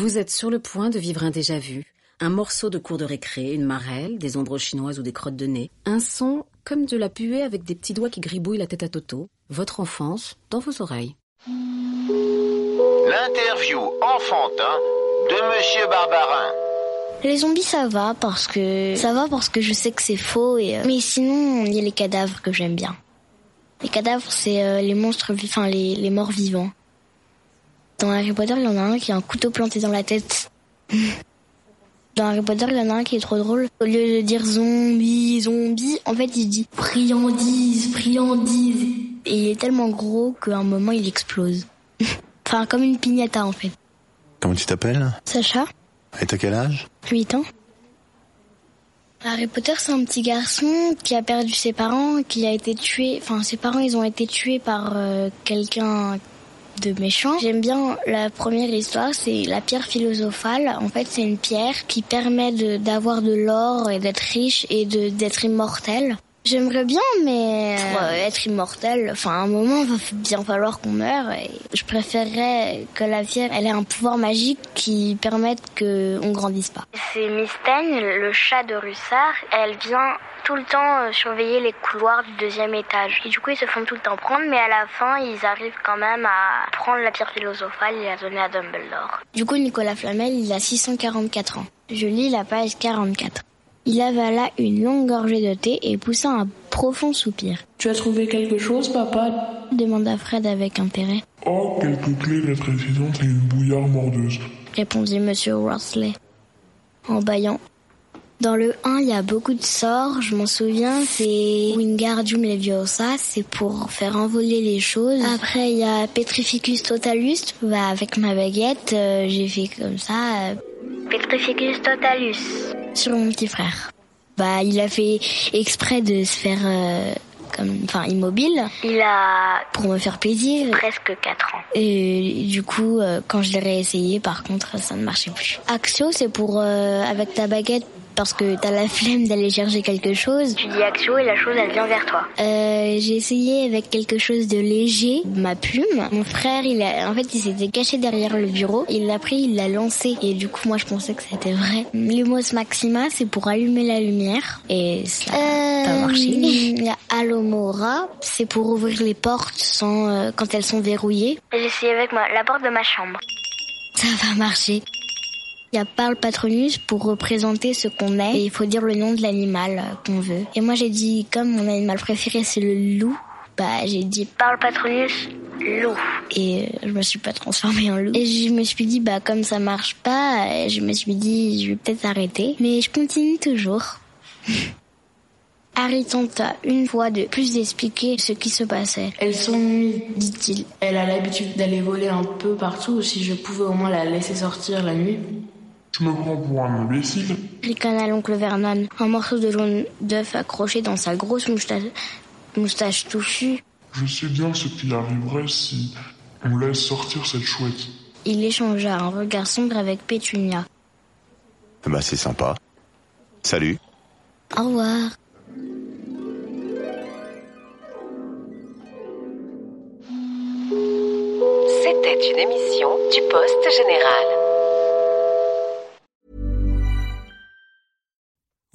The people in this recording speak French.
Vous êtes sur le point de vivre un déjà-vu, un morceau de cours de récré, une marelle, des ombres chinoises ou des crottes de nez, un son comme de la puée avec des petits doigts qui gribouillent la tête à Toto, votre enfance dans vos oreilles. L'interview enfantin de Monsieur Barbarin. Les zombies ça va parce que ça va parce que je sais que c'est faux et euh, mais sinon il y a les cadavres que j'aime bien. Les cadavres c'est euh, les monstres enfin les, les morts vivants. Dans Harry Potter, il y en a un qui a un couteau planté dans la tête. Dans Harry Potter, il y en a un qui est trop drôle. Au lieu de dire zombie, zombie, en fait, il dit friandise, friandise. Et il est tellement gros qu'à un moment, il explose. enfin, comme une piñata, en fait. Comment tu t'appelles? Sacha Et t'as quel âge? 8 ans. Harry Potter, c'est un petit garçon qui a perdu ses parents, qui a été tué. Enfin, ses parents, ils ont été tués par euh, quelqu'un de méchant. J'aime bien la première histoire, c'est la pierre philosophale. En fait, c'est une pierre qui permet d'avoir de, l'or et d'être riche et d'être immortel. J'aimerais bien, mais pour euh, être immortel, enfin, à un moment, il va bien falloir qu'on meure. Et je préférerais que la pierre, elle ait un pouvoir magique qui permette que on grandisse pas. C'est Miss Peigne, le chat de Russard. Elle vient tout le temps euh, surveiller les couloirs du deuxième étage. Et du coup, ils se font tout le temps prendre, mais à la fin, ils arrivent quand même à prendre la pierre philosophale et la donner à Dumbledore. Du coup, Nicolas Flamel, il a 644 ans. Je lis la page 44. Il avala une longue gorgée de thé et poussa un profond soupir. Tu as trouvé quelque chose, papa? Demanda Fred avec intérêt. Oh, quelques clés rétrécissantes et une bouillarde mordeuse. répondit Monsieur Worsley en bâillant. Dans le 1, il y a beaucoup de sorts, je m'en souviens, c'est Wingardium Leviosa, c'est pour faire envoler les choses. Après, il y a Petrificus Totalus, bah, avec ma baguette, euh, j'ai fait comme ça. euh, Petrificus Totalus. Sur mon petit frère. Bah, il a fait exprès de se faire... euh, comme, enfin, immobile. Il a, pour me faire plaisir, presque 4 ans. Et du coup, euh, quand je l'ai réessayé, par contre, ça ne marchait plus. Axio, c'est pour, euh, avec ta baguette, parce que t'as la flemme d'aller chercher quelque chose. Tu dis Axio et la chose, elle vient vers toi. Euh, j'ai essayé avec quelque chose de léger, ma plume. Mon frère, il a, en fait, il s'était caché derrière le bureau. Il l'a pris, il l'a lancé. Et du coup, moi, je pensais que c'était vrai. Lumos Maxima, c'est pour allumer la lumière. Et ça n'a pas marché. Il y a Alomora, c'est pour ouvrir les portes sans, euh, quand elles sont verrouillées. J'ai essayé avec ma, la porte de ma chambre. Ça va marcher. Il y a Parle Patronus pour représenter ce qu'on est et il faut dire le nom de l'animal euh, qu'on veut. Et moi j'ai dit, comme mon animal préféré c'est le loup, bah j'ai dit Parle Patronus, loup. Et euh, je me suis pas transformée en loup. Et je me suis dit, bah comme ça marche pas, euh, je me suis dit, je vais peut-être arrêter. Mais je continue toujours. Harry tenta une fois de plus d'expliquer ce qui se passait. Elles sont nues, dit-il. Elle a l'habitude d'aller voler un peu partout. Si je pouvais au moins la laisser sortir la nuit. Tu me prends pour un imbécile ricana l'oncle Vernon, un morceau de jaune d'œuf accroché dans sa grosse moustache, moustache touffue. Je sais bien ce qui arriverait si on laisse sortir cette chouette. Il échangea un regard sombre avec Pétunia. Bah c'est sympa. Salut. Au revoir. C'était une émission du Poste Général.